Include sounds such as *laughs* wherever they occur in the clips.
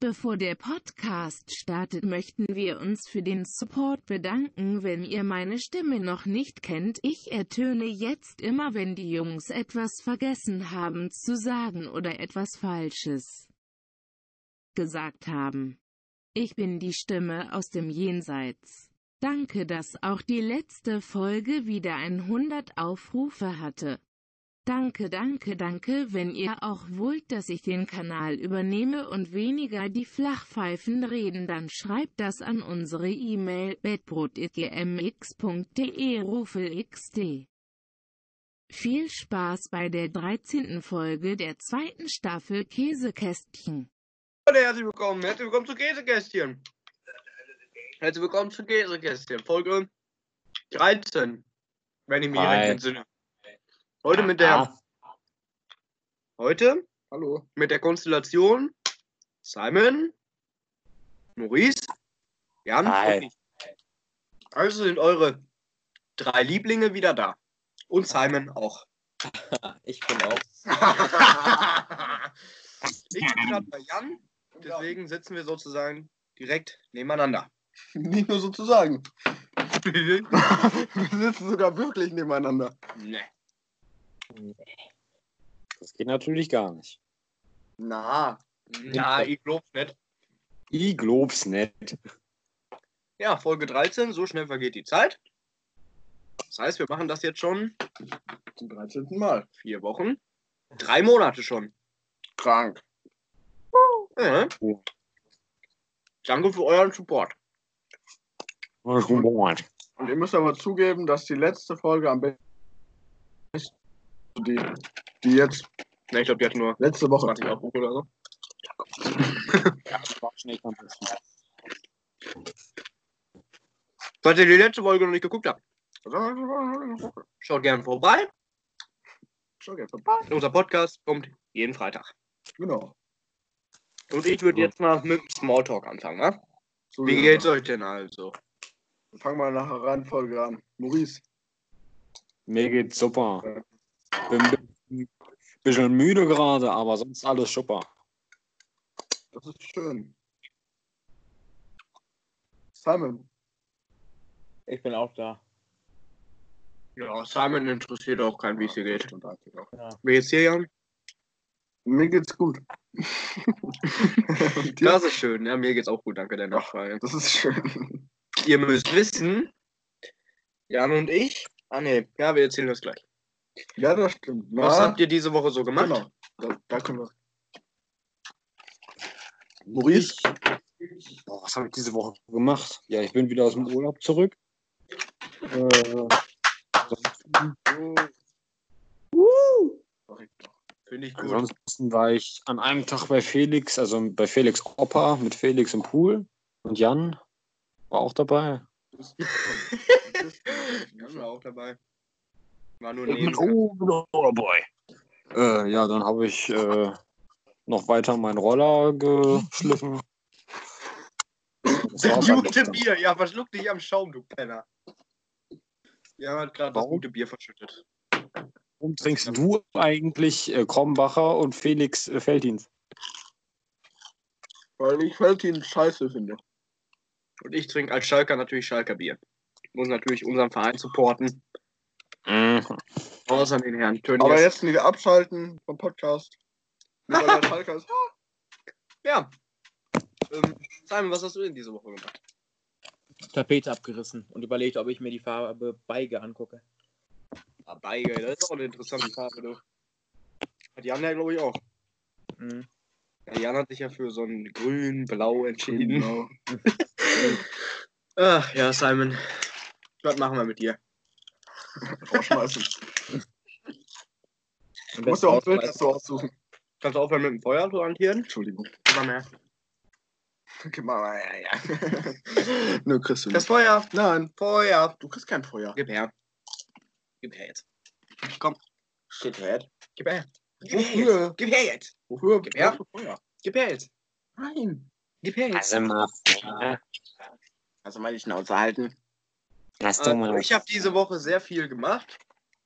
Bevor der Podcast startet, möchten wir uns für den Support bedanken. Wenn ihr meine Stimme noch nicht kennt, ich ertöne jetzt immer, wenn die Jungs etwas vergessen haben zu sagen oder etwas Falsches gesagt haben. Ich bin die Stimme aus dem Jenseits. Danke, dass auch die letzte Folge wieder 100 Aufrufe hatte. Danke, danke, danke, wenn ihr auch wollt, dass ich den Kanal übernehme und weniger die Flachpfeifen reden, dann schreibt das an unsere E-Mail bettbrot.gmx.de rufelxd. Viel Spaß bei der 13. Folge der zweiten Staffel Käsekästchen. Leute, herzlich willkommen, herzlich willkommen zu Käsekästchen. Herzlich willkommen zu Käsekästchen, Folge 13, wenn ich mich recht entsinne. Heute mit der, heute Hallo. mit der Konstellation Simon, Maurice, Jan Hi. und ich. Also sind eure drei Lieblinge wieder da. Und Simon auch. *laughs* ich bin auch. *laughs* ich bin gerade bei Jan, deswegen sitzen wir sozusagen direkt nebeneinander. *laughs* Nicht nur sozusagen. Wir sitzen sogar wirklich nebeneinander. Ne. Das geht natürlich gar nicht. Na, Ja, ich glaub's nicht. Ich glaub's nicht. Ja, Folge 13, so schnell vergeht die Zeit. Das heißt, wir machen das jetzt schon zum 13. Mal. vier Wochen. Drei Monate schon. Krank. Ja. Oh. Danke für euren Support. Und ihr müsst aber zugeben, dass die letzte Folge am besten. Die, die jetzt Ne, ich glaube, die hat nur letzte Woche. 20 Aufrufe oder so. *laughs* Ja, das war schon echt am besten. Falls ihr die letzte Folge noch nicht geguckt habt, schaut gerne vorbei. Schau jetzt vorbei. Unser Podcast kommt jeden Freitag. Genau. Und ich würde jetzt mal mit dem Smalltalk anfangen, ne? So Wie geht's euch denn also? Fangen wir nach der Reihenfolge an. Maurice. Mir geht's super. Bin ein bisschen müde gerade, aber sonst alles super. Das ist schön. Simon. Ich bin auch da. Ja, Simon interessiert auch kein, wie es hier geht. Ja. Wie geht's dir, Jan? Mir geht's gut. *laughs* Das ist schön. Ja, mir geht's auch gut, danke der Nachfrage. Das ist schön. Ihr müsst wissen, Jan und ich. Ah ne, ja, wir erzählen das gleich. Ja, das stimmt. Was Na, habt ihr diese Woche so gemacht? Genau. Da, da können wir. Maurice. Boah, was habe ich diese Woche gemacht? Ja, ich bin wieder aus dem Urlaub zurück. Äh, Finde ich gut. ansonsten war ich an einem Tag bei Felix, also bei Felix Opa mit Felix im Pool. Und Jan war auch dabei. *laughs* Jan war auch dabei. War nur Ich bin, oh, dabei. Äh, ja, dann habe ich äh, noch weiter meinen Roller geschliffen. Gute. Bier. Ja, verschluck dich am Schaum, du Penner. Jan hat gerade das gute Bier verschüttet. Warum trinkst du eigentlich äh, Krombacher und Felix äh, Felddienst? Weil ich Feltin scheiße finde. Und ich trinke als Schalker natürlich Schalker Bier. Ich muss natürlich unseren Verein supporten. Außer den Herrn Tönnies. Aber jetzt nicht abschalten vom Podcast. Nur *laughs* weil der Schalker ist. Ja. Ähm, Simon, was hast du denn diese Woche gemacht? Tapete abgerissen und überlegt, ob ich mir die Farbe Beige angucke. Ah, Beige, das ist auch eine interessante Farbe, du. Hat Jan ja, glaube ich, auch. Mhm. Ja, Jan hat sich ja für so ein grün-blau entschieden. *laughs* Ach ja, Simon. Was machen wir mit dir? Rausschmeißen. Du musst ja auch ein Bild dazu aussuchen. Kannst du aufhören mit dem Feuer zu hantieren? Entschuldigung. Immer mehr. Gib mal. Ja, ja. *laughs* Nö, kriegst du Das nicht. Feuer! Nein, Feuer! du kriegst kein Feuer. Gib her. Gib her jetzt. Komm, Shit, Head. gib her. Gib her jetzt. Gib her jetzt. Wofür? Gib her. Feuer? Gib her jetzt. Nein. Gib her jetzt. Also mal, Also meine Schnauze halten. Lass doch Also, mal. ich habe diese Woche sehr viel gemacht.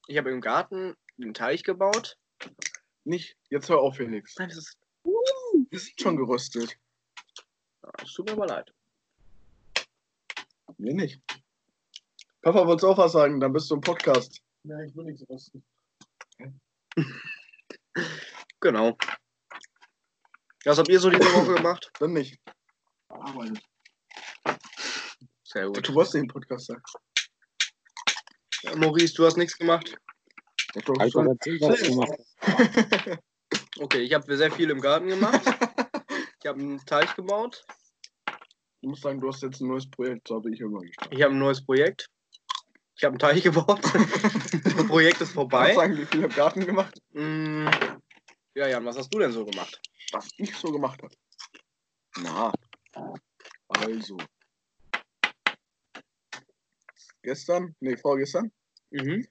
Ich habe im Garten einen Teich gebaut. Nicht. Jetzt hör auf, Felix. Nein, das ist Wir sind schon gerüstet. Ja, Es tut mir aber leid. Mir nicht. Papa, wolltest du auch was sagen? Dann bist du im Podcast. Ja, ich will nichts wissen. *laughs* Genau. Was habt ihr so diese Woche gemacht? Dann nicht. Arbeitet. Sehr gut. Du wolltest nicht im Podcast sagen. Ja, Maurice, du hast nichts gemacht? Alter, gemacht *laughs* Okay, ich habe sehr viel im Garten gemacht. Ich habe einen Teich gebaut. Ich muss sagen, du hast jetzt ein neues Projekt, so habe ich immer gestartet. Ich habe ein neues Projekt. Ich habe einen Teich gebaut. *laughs* das Projekt ist vorbei. du sagen, wie viel im Garten gemacht? Mm, Ja, Jan, was hast du denn so gemacht? Was ich so gemacht habe. Na, also. Gestern, nee, vorgestern, Mhm.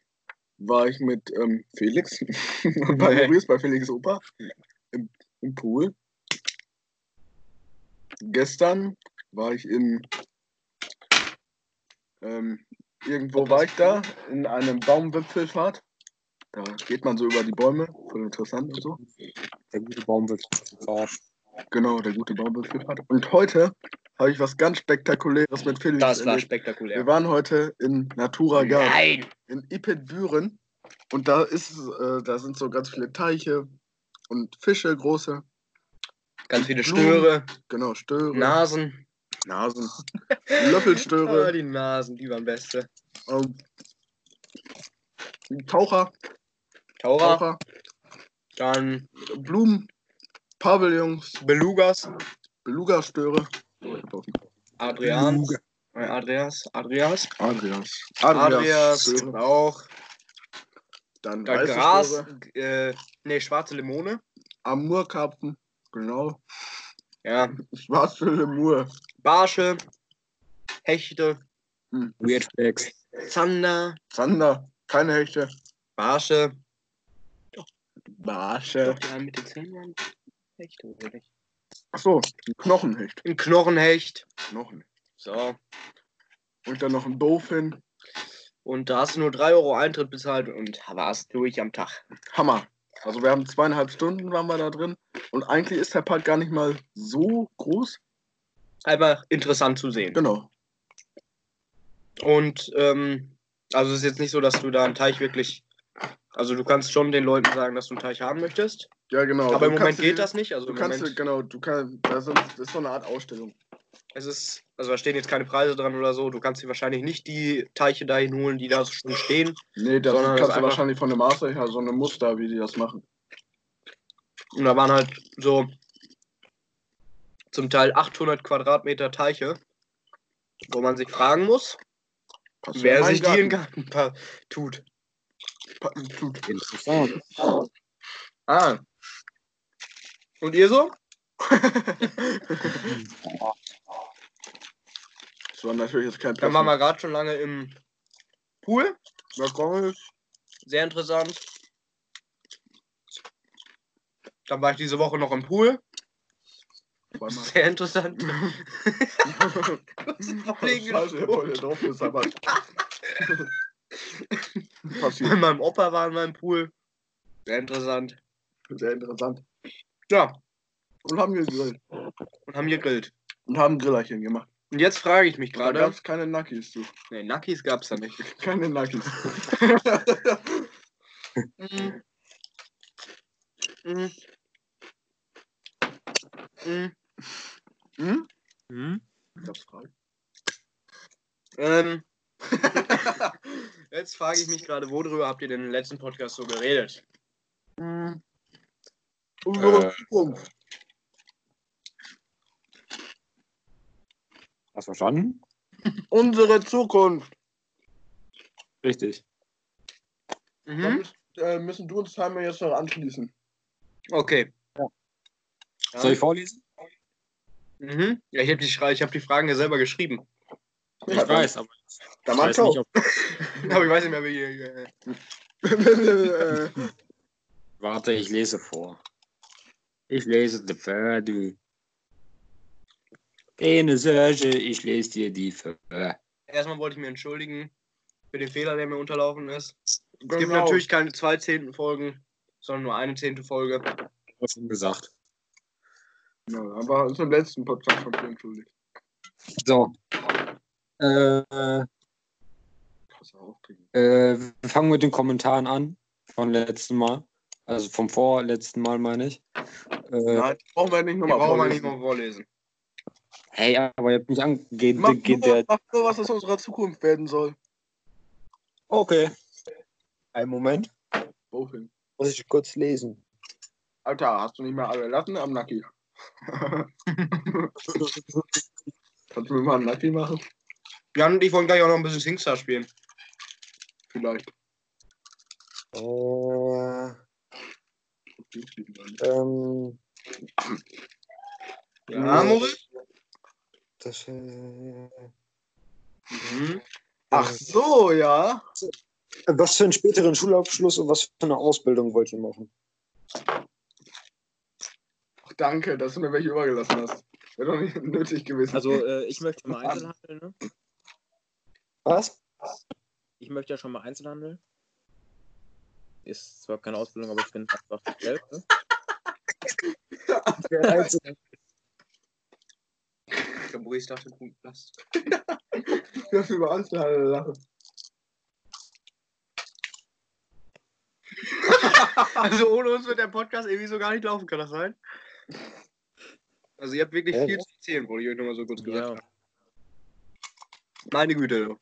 war ich mit ähm, Felix und *laughs* bei. Maurice, bei Felix Opa, im, im Pool. Gestern war ich in. Ähm, irgendwo war ich da, in einem Baumwipfelfahrt. Da geht man so über die Bäume, voll interessant und so. Der gute Baum wird Fahrt. Genau, der gute Baumwipfelfahrt. Und heute habe ich was ganz Spektakuläres mit Felix Das war erlebt. spektakulär. Wir waren heute in Natura Garden Nein! in Ipetbüren und da ist äh, da sind so ganz viele Teiche und Fische große, Ganz viele Blumen. Störe, genau Störe, Nasen. Nasen, *laughs* Löffelstöre, die Nasen, die waren beste. ähm, Taucher, Taucher, Taucher, dann Blumen, Pavillons, Belugas, Beluga-Störe, Adrian, Adreas, Adrias, Adrias, Adrias, Störe, auch, dann weiße Gras, äh, nee, schwarze Limone. Amurkarpfen, genau, Ja, schwarze Lemur, Barsche, Hechte, Weird Flex. Zander, Zander, keine Hechte, Barsche. Barsche, Ja, mit den Zähnen Hechte, oder nicht? Achso, ein Knochenhecht, Ein Knochenhecht. Knochen. So. Und dann noch ein Dolphin, Und da hast du nur 3 Euro Eintritt bezahlt und warst durch am Tag. Hammer. Also wir haben zweieinhalb Stunden waren wir da drin und eigentlich ist der Park gar nicht mal so groß. Einfach interessant zu sehen. Genau. Und ähm, also es ist jetzt nicht so, dass du da einen Teich wirklich. Also du kannst schon den Leuten sagen, dass du einen Teich haben möchtest. Ja, genau. aber im Moment kannst geht das nicht. Also Du kannst, Moment, genau, du kannst, das ist, so eine Art Ausstellung. es ist, also da stehen jetzt keine Preise dran oder so. Du kannst dir wahrscheinlich nicht die Teiche dahin holen, die da schon stehen. Nee, das Sondern das kannst du wahrscheinlich von der Maße her, so eine Muster, wie die das machen. Und da waren halt so zum Teil 800 Quadratmeter Teiche, wo man sich fragen muss, wer sich die in Garten. Garten tut. Pa- tut. Interessant. Ah. Und ihr so? *laughs* Das war natürlich jetzt kein Dann waren wir gerade schon lange im Pool. Sehr interessant. Dann war ich diese Woche noch im Pool. Sehr interessant. *laughs* *laughs* Scheiße, voll der drauf ist, aber. *laughs* Bei Passiert. meinem Opa waren wir im Pool. Sehr interessant. Sehr interessant. Ja, Und haben gegrillt. und haben gegrillt. Und haben Grillerchen gemacht. Und jetzt frage ich mich Da gerade. gab es keine Nackis, du. Nee, Nackis gab's da nicht. *laughs* Keine Nackis. Mhm. Mhm. Mhm. hm? Hm? Gab's Fragen? Ähm, *laughs* jetzt frage ich mich gerade, worüber habt ihr denn im letzten Podcast so geredet? Hm. Unsere Äh. Zukunft. Hast du verstanden? *laughs* Unsere Zukunft. Richtig. Mhm. müssen, äh, müssen du uns Timer jetzt noch anschließen. Okay. Soll ich vorlesen? Mhm. Ja, ich habe die, ich hab die Fragen ja selber geschrieben. Ich Ja, weiß, aber Da ich weiß du nicht. *laughs* Aber ich weiß nicht mehr, wie. Äh, *laughs* Warte, ich lese vor. Ich lese die Pferde. Keine Sorge, ich lese dir die Pferde. erstmal wollte ich mir entschuldigen für den Fehler, der mir unterlaufen ist. Es gibt Genau. natürlich keine zwei zehnten Folgen, sondern nur eine zehnte Folge. Hast schon gesagt. Ja, aber im letzten Podcast von dir entschuldigt. So. Äh, äh, wir fangen mit den Kommentaren an. Von letzten Mal. Also vom vorletzten Mal, meine ich. Äh, Nein, brauchen wir nicht nochmal vorlesen. mal vorlesen. hey, aber ihr habt mich angegeben. Mach Geht nur, der. mach nur, was aus unserer Zukunft werden soll. Okay. Einen Moment. Wohin? Muss ich kurz lesen. Alter, hast du nicht mehr alle Latten am Nacki? *laughs* Kannst du mir mal einen Nacki machen? Jan und ich wollen gleich auch noch ein bisschen Singstar spielen. Vielleicht. Äh, ähm, Ja, Moritz? das, äh, Mhm. Ach so, ja. was für einen späteren Schulabschluss und was für eine Ausbildung wollt ihr machen? Ach, danke, dass du mir welche übergelassen hast. Wäre doch nicht nötig gewesen. Also äh, ich möchte mal *laughs* Einzelhandel, ne? Was? Ich möchte ja schon mal Einzelhandel. Ist zwar keine Ausbildung, aber ich finde einfach das Geld, ne? Der Maurice dachte, Punkt Last. ich darf *laughs* über Einzelhandel lachen. *laughs* Also ohne uns wird der Podcast irgendwie so gar nicht laufen, kann das sein? Also ihr habt wirklich Ja, viel ja. zu erzählen, wollte ich euch nochmal so kurz gesagt Ja. haben. Meine Güte.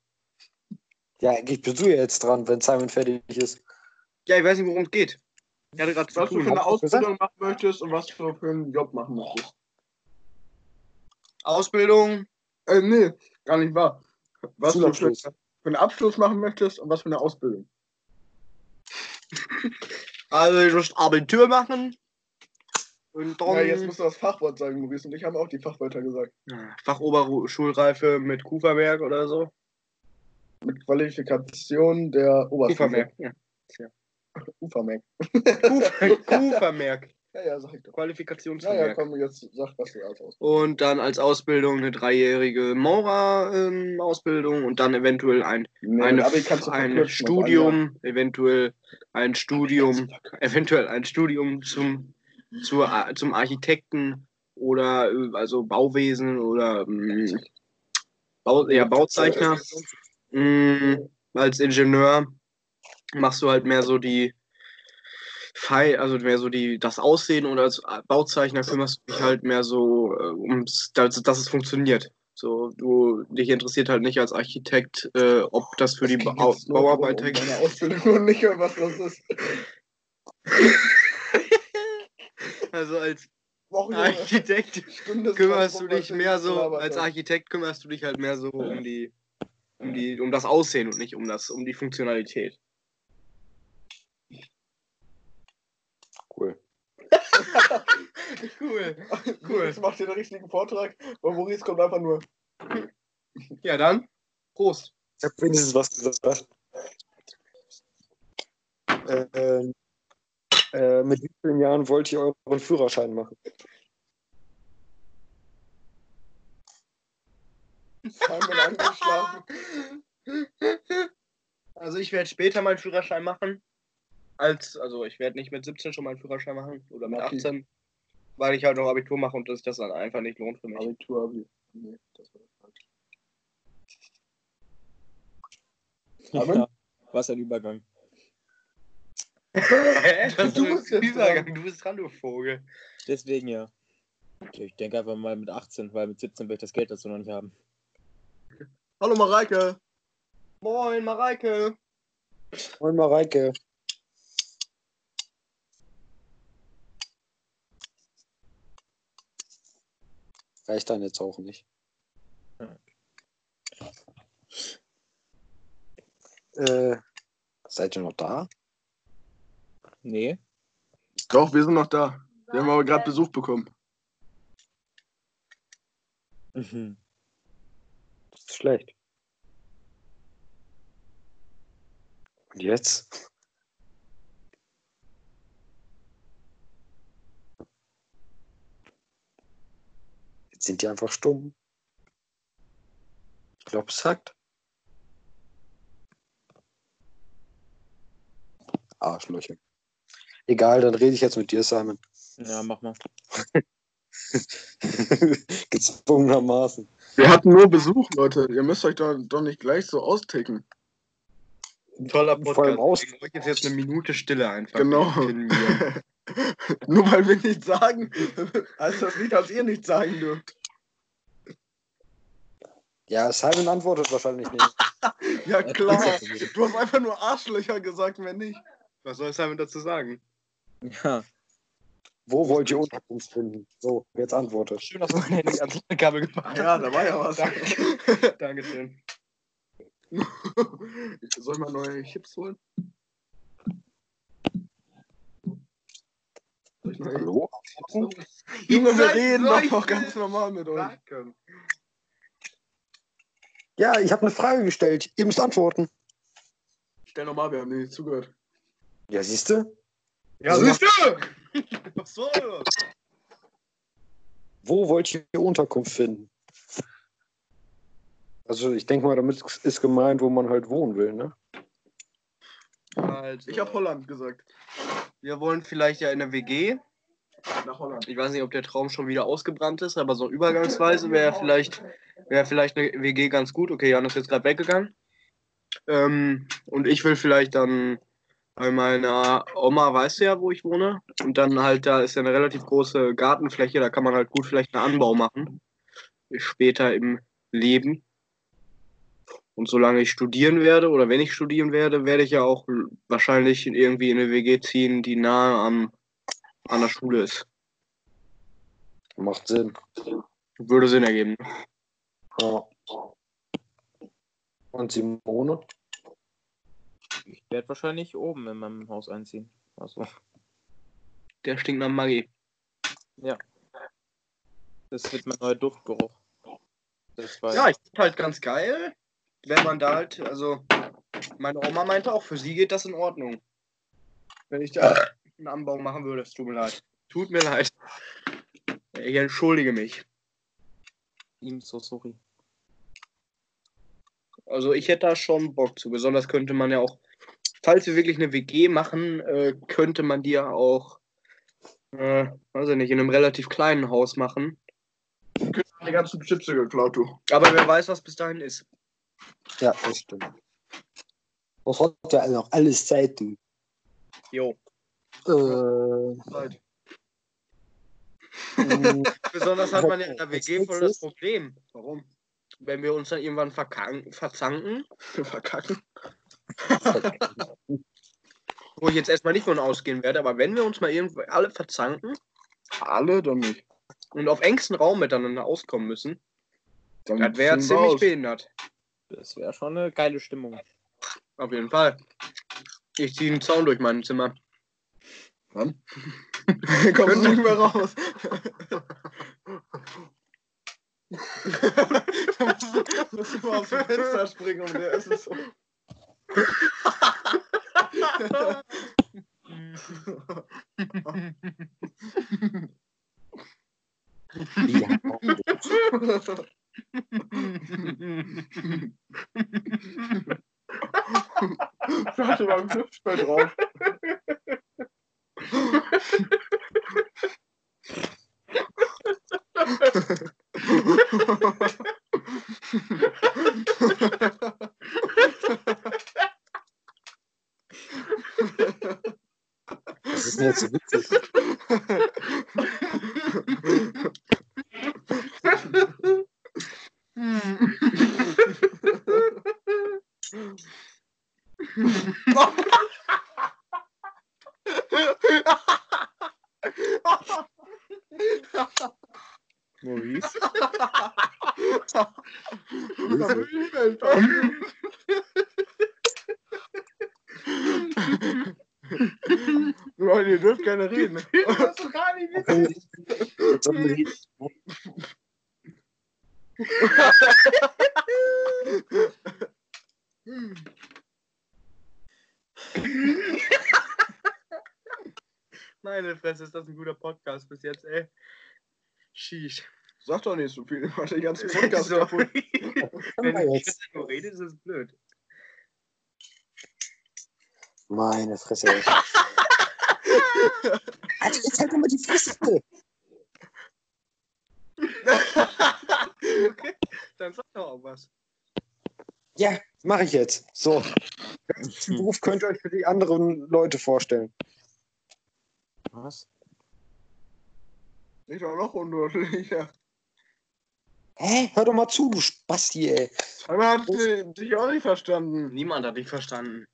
Ja, eigentlich bist du ja jetzt dran, wenn Simon fertig ist. Ja, ich weiß nicht, worum es geht. Ich hatte gerade Was du für eine Ausbildung machen möchtest und was du für einen Job machen möchtest. Ausbildung, Äh, nee, gar nicht wahr. Was du für, für einen Abschluss machen möchtest und was für eine Ausbildung. *laughs* also ich muss Abitur machen. Und dann Ja, jetzt musst du das Fachwort sagen, Maurice. Und ich habe auch die Fachwörter gesagt. Fachoberschulreife mit Kuferwerk oder so. Mit Qualifikation der Oberstufe. Ja. Ufermerk. Kufermerk. *laughs* Ja, ja, sag ich doch. Ja, ja, Qualifikationsvermerk. komm, jetzt sag, was du alles aus. Und dann als Ausbildung eine dreijährige Maurer-Ausbildung und dann eventuell ein, Nee, eine, ein auf Studium, eventuell ein Studium, eventuell ein Studium zum, zur, Ar- zum Architekten oder äh, also Bauwesen oder ähm, Bau, ja, Bauzeichner. Mm, als Ingenieur machst du halt mehr so die also mehr so die das Aussehen und als Bauzeichner kümmerst du dich halt mehr so äh, ums dass, dass es funktioniert. So, du dich interessiert halt nicht als Architekt, äh, ob das für die nur Bauarbeiter um meine *laughs* Ausbildung und nicht was das ist. Also als Woche Architekt kümmerst du dich mehr so, als Architekt kümmerst du dich halt mehr so um die, um die, um das Aussehen und nicht um das, um die Funktionalität. Cool. *laughs* Cool. *laughs* Cool. Jetzt macht ihr den richtigen Vortrag, weil Maurice kommt einfach nur. Ja, dann. Prost. Ich habe wenigstens was gesagt. Ähm, äh, mit wie vielen Jahren wollt ihr euren Führerschein machen? Simon angeschlafen. Also ich werde später meinen Führerschein machen. Als, also ich werde nicht mit 17 schon meinen Führerschein machen oder mit Okay. 18, weil ich halt noch Abitur mache und dass sich das dann einfach nicht lohnt für mich. Abitur, Abi. Nee, das war falsch. Amen. Ja, was ein Übergang. Hä? Was Du bist jetzt Übergang, du bist dran, du Vogel. Deswegen ja. Ich denke einfach mal mit 18, weil mit 17 werde ich das Geld dazu noch nicht haben. Hallo Mareike. Moin, Mareike. Moin Mareike. Reicht dann jetzt auch nicht. Äh, seid ihr noch da? Nee. Doch, wir sind noch da. Wir haben aber gerade Besuch bekommen. Mhm. Ist schlecht. Und jetzt? Jetzt sind die einfach stumm. Ich glaube, es hackt. Arschlöcher. Egal, dann rede ich jetzt mit dir, Simon. Ja, mach mal. *laughs* Gezwungenermaßen. Wir hatten nur Besuch, Leute. Ihr müsst euch doch, doch nicht gleich so austicken. Toller Vor allem Podcast. aus- euch ist jetzt eine Minute Stille einfach. Genau. *laughs* Nur weil wir nichts sagen, heißt *laughs* das nicht, dass ihr nichts sagen dürft. Ja, Simon antwortet wahrscheinlich nicht. *laughs* Ja, klar. Du hast einfach nur Arschlöcher gesagt, wenn nicht. Was soll Simon dazu sagen? Ja. Wo wollt ihr Unterkunft finden? So, jetzt antwortet. Schön, dass du mein Handy ans Kabel gemacht Ja, da war ja was. Danke. *laughs* Dankeschön. *laughs* Soll ich mal neue Chips holen? Soll ich neue Hallo? Junge, wir reden doch noch ganz normal mit euch. Danke. Ja, ich habe eine Frage gestellt. Ihr müsst antworten. Stell nochmal, wir haben dir nicht zugehört. Ja, siehst du? Ja, siehst du? Was soll das? Wo wollt ihr Unterkunft finden? Also ich denke mal, damit ist gemeint, wo man halt wohnen will, ne? Also, Ich habe Holland gesagt. wir wollen vielleicht ja in der WG. Nach Holland. Ich weiß nicht, ob der Traum schon wieder ausgebrannt ist, aber so übergangsweise wäre vielleicht, wäre vielleicht eine WG ganz gut. Okay, Jan ist jetzt gerade weggegangen. Ähm, und ich will vielleicht dann bei meiner Oma, weißt du ja, wo ich wohne. Und dann halt, da ist ja eine relativ große Gartenfläche, da kann man halt gut vielleicht einen Anbau machen. Später im Leben. Und solange ich studieren werde oder wenn ich studieren werde, werde ich ja auch wahrscheinlich irgendwie in eine WG ziehen, die nahe am, an der Schule ist. Macht Sinn. Würde Sinn ergeben. Ja. Und Simone? Ich werde wahrscheinlich oben in meinem Haus einziehen. Also, Der stinkt nach Magie. das wird mein neuer Duftgeruch. Das war Ja, ich finde halt ganz geil, wenn man da halt, also meine Oma meinte auch, für sie geht das in Ordnung. Wenn ich da einen Anbau machen würde, es tut mir leid. Tut mir leid. Ich entschuldige mich. ihm so sorry. Also ich hätte da schon Bock zu. Besonders könnte man ja auch, falls wir wirklich eine WG machen, äh, könnte man die ja auch, äh, weiß ich nicht, in einem relativ kleinen Haus machen. Die ganzen Chips geklaut, du. Aber wer weiß, was bis dahin ist. Ja, das stimmt. Was hat ja noch alles Zeit, du? Jo. Äh, Zeit. *laughs* mh, Besonders hat man ja in der *laughs* WG voll das Problem. Warum? Wenn wir uns dann irgendwann verkank- verzanken, *laughs* Verkacken. Wo ich jetzt erstmal nicht von ausgehen werde, aber wenn wir uns mal irgendwo alle verzanken Alle doch nicht. und auf engstem Raum miteinander auskommen müssen, Dann das wäre ziemlich aus. behindert. Das wäre schon eine geile Stimmung. Auf jeden Fall. Ich ziehe einen Zaun durch mein Zimmer. Wann? Kommst du nicht mehr raus. da musst du, musst du mal aufs Fenster springen und der ist es so. *laughs* Warte mal im Hüftspiel drauf. *laughs* Das ist mir jetzt so witzig. Maurice? Da will ich nicht mehr. *laughs* Leute, ihr dürft gerne reden. Das ist doch gar nicht *laughs* reden. *laughs* Meine Fresse, ist das ein guter Podcast bis jetzt, ey. Sheesh. Sag doch nicht so viel, ich mach den ganzen Podcast kaputt. Wenn ich jetzt? jetzt nur rede, ist es blöd. Meine Fresse. *laughs* Alter, jetzt halt doch mal die Fresse. *laughs* okay, dann sag doch auch was. Ja, mache ich jetzt. So. Welchen Beruf könnt ihr euch für die anderen Leute vorstellen? Was? Ist auch noch undeutlicher. Hä? Hör doch mal zu, du Spasti, ey. Aber hat dich auch nicht verstanden. Niemand hat dich verstanden.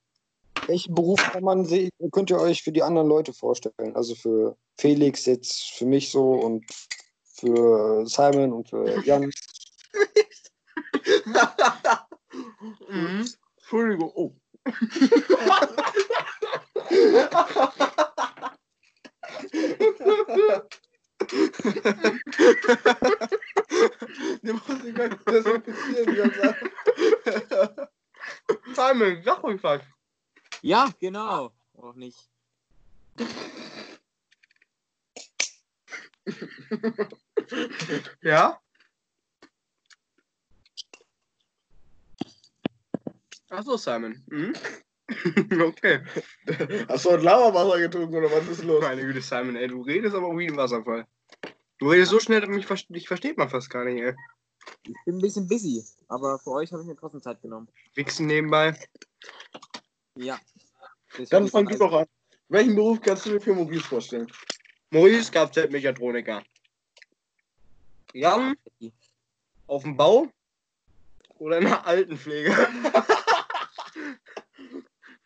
Welchen Beruf kann man se- könnt ihr euch für die anderen Leute vorstellen? Also für Felix jetzt, für mich so und für Simon und für *laughs* Jan. Mhm. Entschuldigung. Oh. *laughs* *laughs* Muss ich desinfizieren. Simon, sag ruhig was. Ja, genau. Auch nicht. Ja? Achso, Simon. Mhm. *laughs* okay. Hast du ein Lavawasser getrunken oder was ist los? Meine Güte, Simon, ey, du redest aber wie ein Wasserfall. Du redest so schnell, dass mich ver- dich versteht man fast gar nicht, ey. Ich bin ein bisschen busy, aber für euch habe ich mir trotzdem Zeit genommen. Wichsen nebenbei. Ja. Dann fang du doch an. Welchen Beruf kannst du dir für Maurice vorstellen? Maurice Kfz-Mechatroniker. Jan auf dem Bau oder in der Altenpflege? *laughs*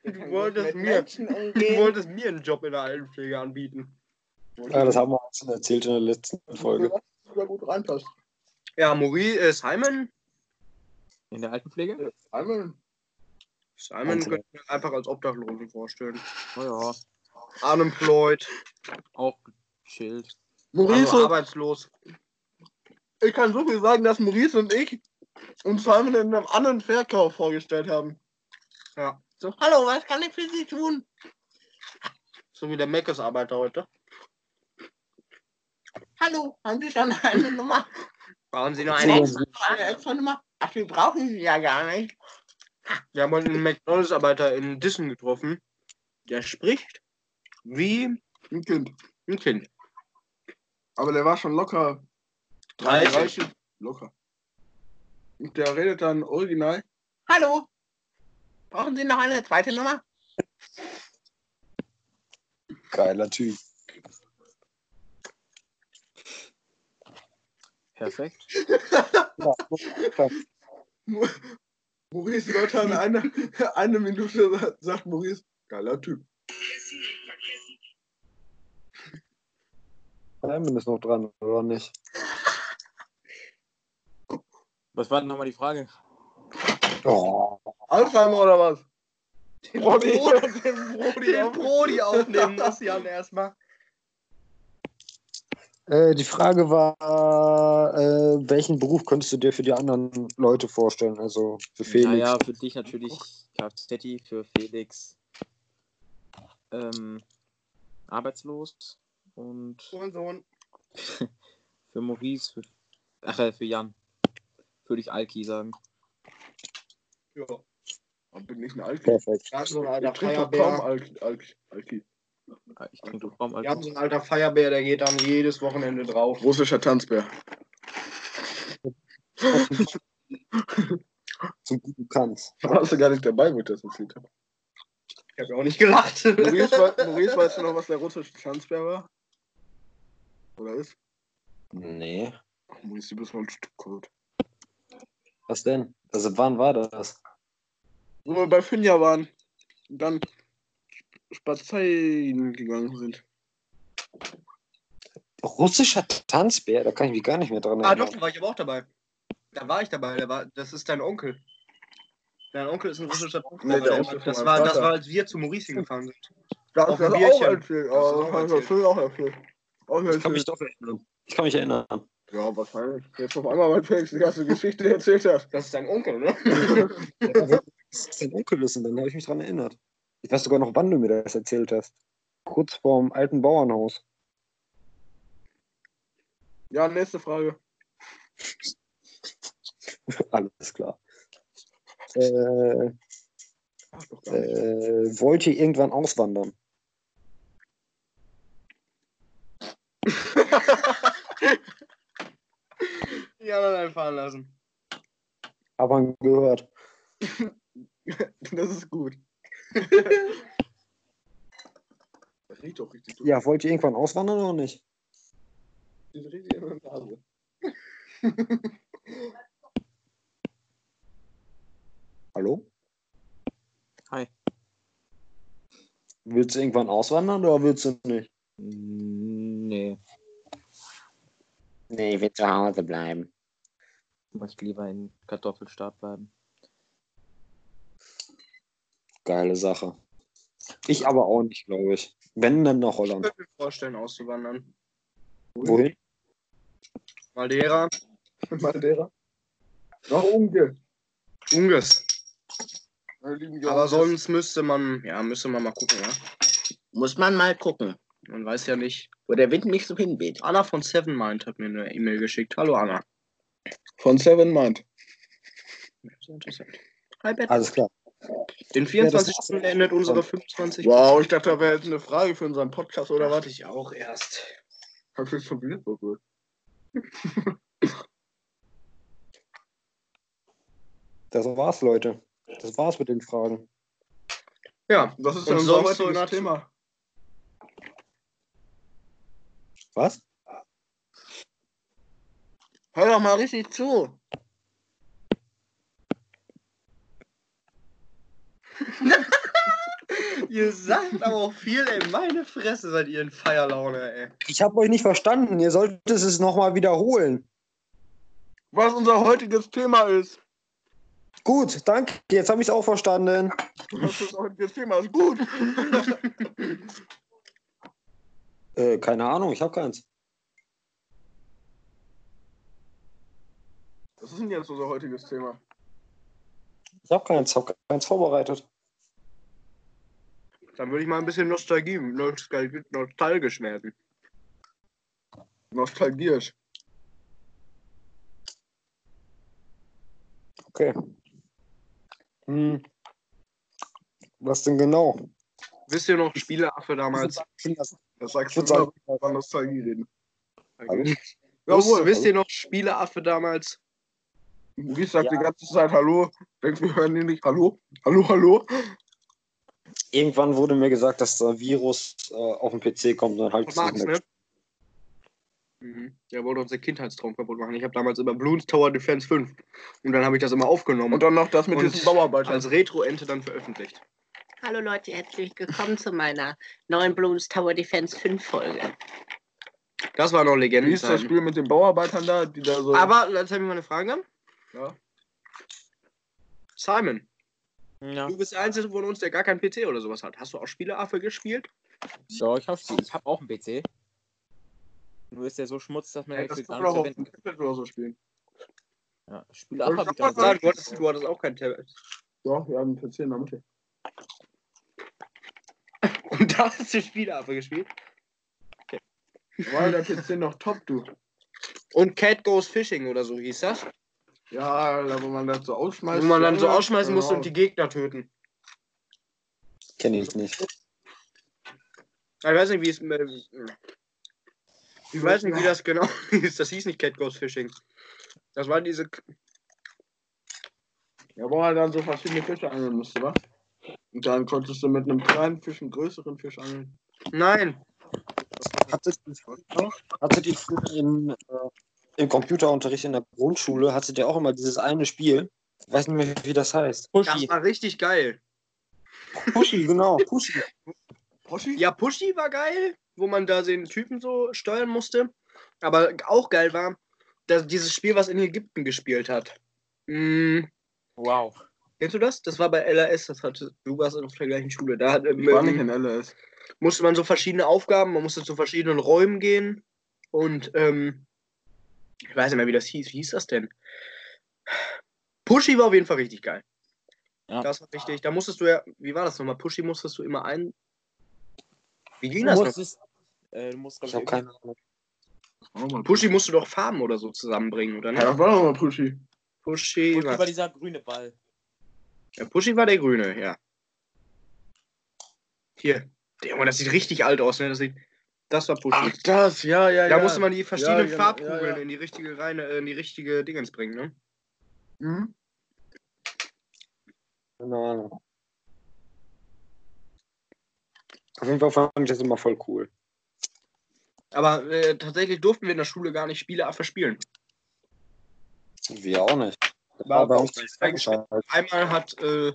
du, wolltest mir, du wolltest mir einen Job in der Altenpflege anbieten. Ja, das haben wir uns schon erzählt in der letzten Folge. Ja, gut reinpasst. Ja, Maurice, äh, Simon. In der Altenpflege? Einmal. Simon Einzelne. könnte ich mir einfach als Obdachlosen vorstellen. Oh ja. Unemployed, Auch gechillt. Maurice, also arbeitslos. ich kann so viel sagen, dass Maurice und ich uns Simon in einem anderen Verkauf vorgestellt haben. Ja. So, hallo, was kann ich für Sie tun? So wie der Meckes-Arbeiter heute. Hallo, haben Sie schon eine Nummer? Brauchen Sie noch eine eine? extra- Eine extra Nummer? Ach, die brauchen Sie ja gar nicht. Wir haben heute einen McDonalds-Arbeiter in Dissen getroffen. Der spricht wie Ein Kind. ein Kind. Aber der war schon locker 30. Locker. Und der redet dann original. Hallo, brauchen Sie noch eine zweite Nummer? Geiler Typ. Perfekt. *laughs* Ja, Maurice hört dann eine, eine Minute, sa- sagt Maurice, geiler Typ. Simon ist noch dran, oder nicht? Was war denn nochmal die Frage? Oh. Alzheimer oder was? *laughs* Den Brody. Brody, Den Brody den auf- Brody aufnehmen *laughs* muss Jan erstmal. Äh, die Frage war, äh, welchen Beruf könntest du dir für die anderen Leute vorstellen? Also für Felix. Naja, für dich natürlich Kfz, für Felix ähm, arbeitslos und Sohn, Sohn. *laughs* für Maurice, für, ach, äh, für Jan würde ich Alki sagen. Ja. Ich bin nicht ein Alki. Perfekt. Ich trinke kaum. Alki. Alki. Alki. Ich trinke doch Wir haben so ein alter Feierbär, der geht dann jedes Wochenende drauf. Russischer Tanzbär. *laughs* Zum guten Kanz. Warst du gar nicht dabei, wo ich das erzählt habe. Ich habe auch nicht gelacht. Maurice, *laughs* Maurice, weißt du noch, was der russische Tanzbär war? Oder ist? Nee. Ach, Maurice, du bist mal ein Stück Code. Was denn? Also wann war das? Wo wir bei Finja waren und dann spazieren gegangen sind. Russischer Tanzbär? Da kann ich mich gar nicht mehr dran Ah, erinnern. doch, da war ich aber auch dabei. Da war ich dabei. Der war, das ist dein Onkel. Dein Onkel ist ein russischer Nee, der von das, war, das war, als wir zu Maurice hingefahren sind. Da Auf das Bierchen. auch erzählt. Das hast du auch das erzählt. auch Ich kann mich doch erinnern. Ich kann mich erinnern. Ja, wahrscheinlich. Jetzt auf einmal, weil Felix die ganze Geschichte erzählt hat. Das ist dein Onkel, ne? *laughs* Das ist dein Onkel ist und dann habe ich mich dran erinnert. Ich weiß sogar noch, wann du mir das erzählt hast. Kurz vorm alten Bauernhaus. Ja, nächste Frage. *laughs* Alles klar. Äh, Ach, äh, wollt ihr irgendwann auswandern? *laughs* Ja, dann einfahren lassen. Man gehört. *laughs* Das ist gut. Riecht doch richtig gut. Ja, wollt ihr irgendwann auswandern oder nicht? Das ist richtig in der Nase. *laughs* Hallo? Hi. Willst du irgendwann auswandern oder willst du nicht? Nee, Nee, ich will zu Hause bleiben. ich möchte lieber in Kartoffelstaat bleiben. Geile Sache. Ich aber auch nicht, glaube ich. Wenn, dann nach Ich Holland. könnte mir vorstellen, auszuwandern. Wohin? Madeira, *laughs* Madeira. Nach Unge. Unges. Aber sonst müsste man, ja, müsste man mal gucken, ja. Muss man mal gucken, Man weiß ja nicht. wo der Wind nicht so hinweht. Anna von Seven Mind hat mir eine E-Mail geschickt. Hallo Anna. Von Seven Mind. Sehr interessant. Hi Bett. Alles klar. In Ja, 24 das- Stunden endet unsere 25. Wow, ich dachte, da wäre jetzt eine Frage für unseren Podcast oder was? warte ich auch erst. Hab ich schon wieder gut. *laughs* Das war's, Leute. Das war's mit den Fragen. Ja, Das ist ja unser heutiges Thema. Was? Hör doch mal richtig zu. Ihr sagt aber auch viel, ey. Meine Fresse seid ihr in Feierlaune, ey. Ich habe euch nicht verstanden. Ihr solltet es nochmal wiederholen. Was unser heutiges Thema ist. Gut, danke. Jetzt habe ich es auch verstanden. Was das heutige Thema ist. Gut. *laughs* Äh, keine Ahnung, ich habe keins. Was ist denn jetzt unser heutiges Thema? Ich habe keins, habe keins vorbereitet. Dann würde ich mal ein bisschen Nostalgie, nostalgisch, nostalgisch werden. Nostalgisch. Okay. Hm. Was denn genau? Wisst ihr noch, Spieleaffe damals? Das sagst du wir über Nostalgie reden. Wisst, Jawohl. wisst ihr noch, Spieleaffe damals? Maurice sagt Ja. die ganze Zeit Hallo. Denkt, wir hören ihn nicht. Hallo? Hallo, hallo? Irgendwann wurde mir gesagt, dass der Virus äh, auf den PC kommt und dann halt Max, ne? Mhm. Der wollte unseren Kindheitstraum kaputt machen. Ich habe damals immer Bloons Tower Defense 5. Und dann habe ich das immer aufgenommen Und dann noch das mit Und diesen Bauarbeitern. als Retro-Ente dann veröffentlicht. Hallo Leute, herzlich willkommen zu meiner neuen Bloons Tower Defense 5 Folge. Das war noch Wie Legende. ist das Spiel mit den Bauarbeitern da, die da so. Aber, jetzt habe ich mal eine Frage. Ja. Simon, Ja. du bist der Einzige von uns, der gar keinen PC oder sowas hat. Hast du auch Spieleaffe gespielt? So, ich habe ich hab auch einen PC. Nur ist der so schmutzig, dass man ja das nichts kann gar man nicht auch auf dem Tablet oder so spielen. Ja, Spiele ab, hab ich Ich sag dann mal Nein, du hattest, du hattest auch kein Tablet. Ja, wir haben einen PC in der Mitte. *laughs* Und da hast du Spieleaffe gespielt? War der PC noch top, du. Und Cat Goes Fishing oder so hieß das. Ja, da wo man das so ausschmeißt. Wo man dann so ausschmeißen musste genau. und die Gegner töten. Kenne ich nicht. Ich weiß nicht, wie es. äh, Ich weiß nicht, wie das genau *laughs* hieß. Das hieß nicht Cat Goes Fishing. Das war diese. Ja, wo man dann so verschiedene Fische angeln musste, wa? Und dann konntest du mit einem kleinen Fisch einen größeren Fisch angeln. Nein. Hattet ihr, hattet ihr früher in, äh, im Computerunterricht in der Grundschule, hattet ihr auch immer dieses eine Spiel? Ich weiß nicht mehr, wie das heißt. Das Pushy. war richtig geil. Pushy, genau, Pushy. Poschi? Ja, Pushy war geil, wo man da den Typen so steuern musste. Aber auch geil war, dass dieses Spiel, was in Ägypten gespielt hat. Hm, Wow. kennst du das? Das war bei LRS, das hatte, du warst auf der gleichen Schule. Da hat, ähm, Ich war nicht in LS. musste man so verschiedene Aufgaben, man musste zu verschiedenen Räumen gehen. Und ähm, ich weiß nicht mehr, wie das hieß. Wie hieß das denn? Pushy war auf jeden Fall richtig geil. Ja. Das war richtig. Da musstest du ja, wie war das nochmal? Pushy musstest du immer ein. Wie ging Du das noch? musstest, äh, du musst, Ich glaub habe keine Ahnung. Oh. Pushy musst du doch Farben oder so zusammenbringen, oder Ja, nicht? das war doch mal. Pushy, Pushy war, war dieser grüne Ball. ja, Pushy war der Grüne, ja. Hier. Der Junge, das sieht richtig alt aus, ne? Das, sieht, das war Pushy. Ach, das, ja, ja, da ja. musste man die verschiedenen genau, Farbkugeln ja, ja. in die richtige Reine, äh, in die richtige Dingens bringen, ne? Mhm. Keine Ahnung. Auf jeden Fall fand ich das immer voll cool. Aber äh, tatsächlich durften wir in der Schule gar nicht Spieleaffe spielen. Wir auch nicht. Das War war bei uns. Einmal hat äh,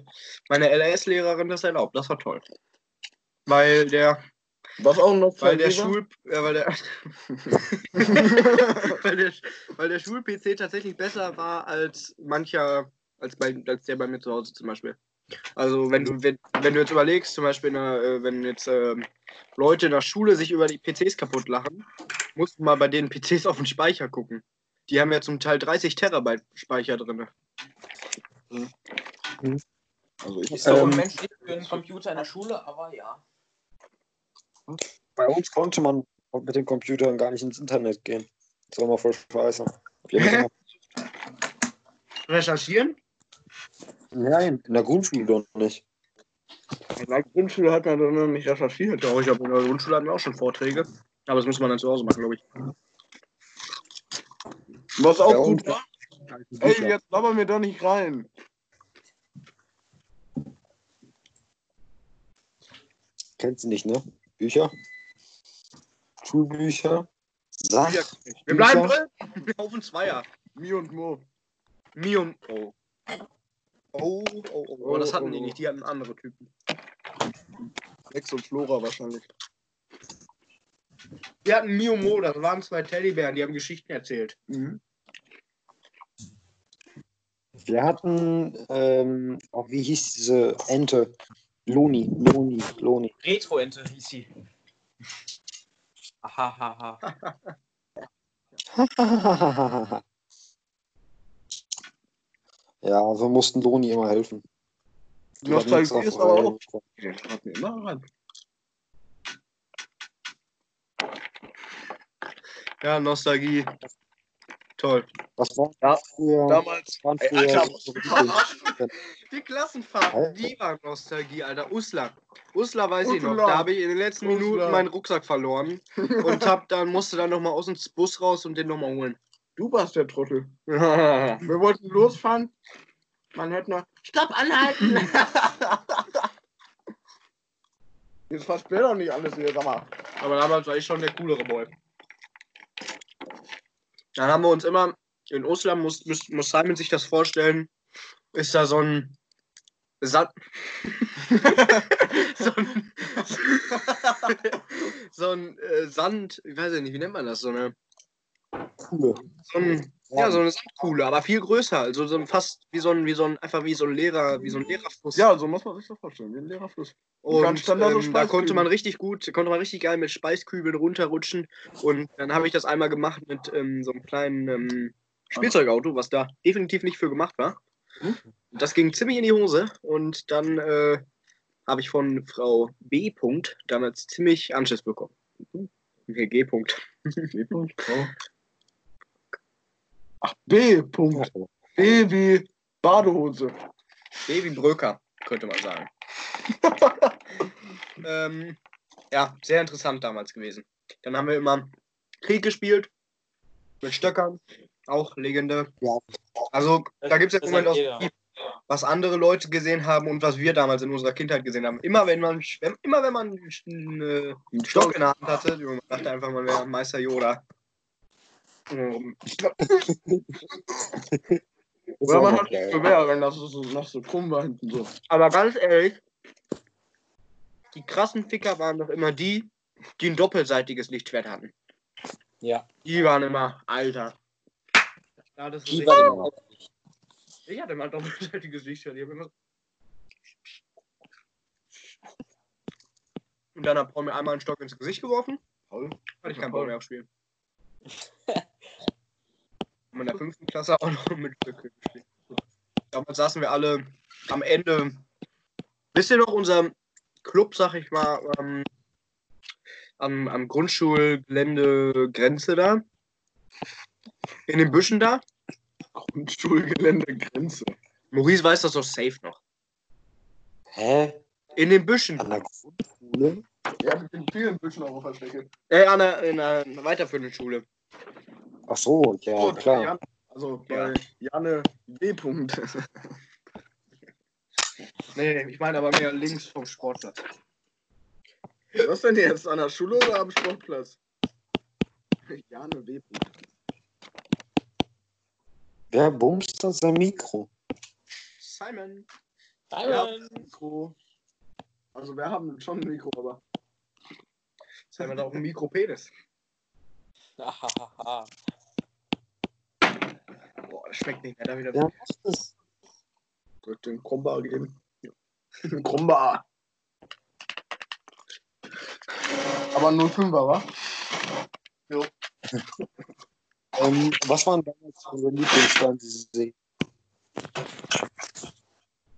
meine LRS-Lehrerin das erlaubt. Das war toll. Weil der, Was auch noch weil der? Schul, *laughs* äh, weil der, weil der, weil der Schul-PC tatsächlich besser war als mancher, als bei, als der bei mir zu Hause zum Beispiel. Also wenn du, wenn, wenn du jetzt überlegst, zum Beispiel, in der, äh, wenn jetzt ähm, Leute in der Schule sich über die PCs kaputt lachen, musst du mal bei den PCs auf den Speicher gucken. Die haben ja zum Teil 30 Terabyte Speicher drin. Also ich, Ist doch Ähm, unmenschlich für einen Computer in der Schule, aber ja. Bei uns konnte man mit den Computern gar nicht ins Internet gehen. Das war mal voll scheiße. *laughs* Recherchieren? Nein, in der Grundschule doch nicht. In der Grundschule hat man dann noch nicht recherchiert. Doch, ich habe in der Grundschule hatten wir auch schon Vorträge. Aber das muss man dann zu Hause machen, glaube ich. was auch Ja, gut war. Ey, jetzt labern wir doch nicht rein. Kennst du nicht, ne? Bücher? Schulbücher? Sach? Wir bleiben drin. Auf den Zweier. Mi und Mo. Mi und. Oh. Oh, oh, oh, oh. Das hatten die nicht. Die hatten andere Typen. Lex und Flora wahrscheinlich. Die hatten Mi und Mo. Das waren zwei Teddybären. Die haben Geschichten erzählt. Mhm. Wir hatten, ähm, auch wie hieß diese Ente? Loni, Loni, Loni. Retro-Ente hieß sie. Ahahaha. *laughs* ja, wir mussten Loni immer helfen. Die hat Nostalgie ist aber auch. schreibt mir immer rein. Ja, Nostalgie. Toll. Was war Ja, früher? Damals. waren Ey, früher Alter, so richtig- *laughs* Die Klassenfahrten, Alter. die waren Nostalgie, Alter. Usla. Usla weiß ich noch. Usla. Da habe ich in den letzten Usla. Minuten meinen Rucksack verloren. Und hab dann musste dann nochmal aus dem Bus raus und den nochmal holen. Du warst der Trottel. *laughs* Wir wollten losfahren. Man hätte noch. Stopp, anhalten! *laughs* Jetzt verspiel doch nicht alles hier, sag mal. Aber damals war ich schon der coolere Boy. Dann haben wir uns immer, in Oslam muss, muss, muss Simon sich das vorstellen, ist da so ein Sand. *laughs* so ein, *laughs* so ein äh, Sand, ich weiß nicht, wie nennt man das? So eine, Coole. so ein, ja, so eine Sandkuhle, aber viel größer. Also so ein, fast wie so ein, wie so ein, einfach wie so ein Lehrer, wie so ein Lehrerfluss. Ja, so muss man sich das vorstellen. Wie ein leerer Fluss. Und ganz Standard so ähm, da konnte man richtig gut, konnte man richtig geil mit Speiskübeln runterrutschen. Und dann habe ich das einmal gemacht mit ähm, so einem kleinen ähm, Spielzeugauto, was da definitiv nicht für gemacht war. Hm? Das ging ziemlich in die Hose. Und dann äh, habe ich von Frau B. -Punkt damals ziemlich Anschiss bekommen. Okay, G. -Punkt. B-Punkt. Oh. Ach, B. Punkt. B wie Badehose. B wie Bröker, könnte man sagen. *laughs* ähm, ja, sehr interessant damals gewesen. Dann haben wir immer Krieg gespielt. Mit Stöckern. Auch Legende. Ja. Also, da gibt es ja Das im Moment auch, was andere Leute gesehen haben und was wir damals in unserer Kindheit gesehen haben. Immer wenn man, wenn, immer wenn man einen, äh, einen Stock in der Hand hatte, man dachte einfach, man wäre Meister Yoda. Ähm, *laughs* Oder man hat geil. Gewehr, wenn das so, noch so krumm war hinten so. Aber ganz ehrlich, die krassen Ficker waren doch immer die, die ein doppelseitiges Lichtschwert hatten. Ja. Die waren immer, Alter. Ja, das Die richtig- war immer. ich hatte mal ein doppelseitiges Lichtschwert. Ich immer... Und dann hat Paul mir einmal einen Stock ins Gesicht geworfen. Toll. Hatte ich keinen Bock mehr aufs Spielen. Und in der fünften Klasse auch noch mit Glück gespielt. Damals saßen wir alle am Ende. Wisst ihr noch, unser Club, sag ich mal, ähm, am, am Grundschulgelände Grenze da? In den Büschen da? Grundschulgelände Grenze. Maurice weiß das doch safe noch. Hä? In den Büschen. An der Grundschule? Ja, mit den vielen Büschen auch versteckt. Äh, an der, in einer weiterführenden Schule. Ach so, ja, Oh, klar. Jan, also Ja. bei Janne W. Punkt. *laughs* Nee, ich meine aber mehr links vom Sportplatz. Was denn jetzt? An der Schule oder am Sportplatz? Jane W. Wer bumst da sein Mikro? Simon. Simon! Mikro. Also wir haben schon ein Mikro, aber. Simon hat auch ein Mikropenis. *laughs* Boah, das schmeckt nicht mehr. Da wieder. Wer macht das? Soll ich den Krombar geben? *laughs* Krombar. Aber 05er, wa? *laughs* Ähm, was waren damals eure Lieblingsfernsehserien?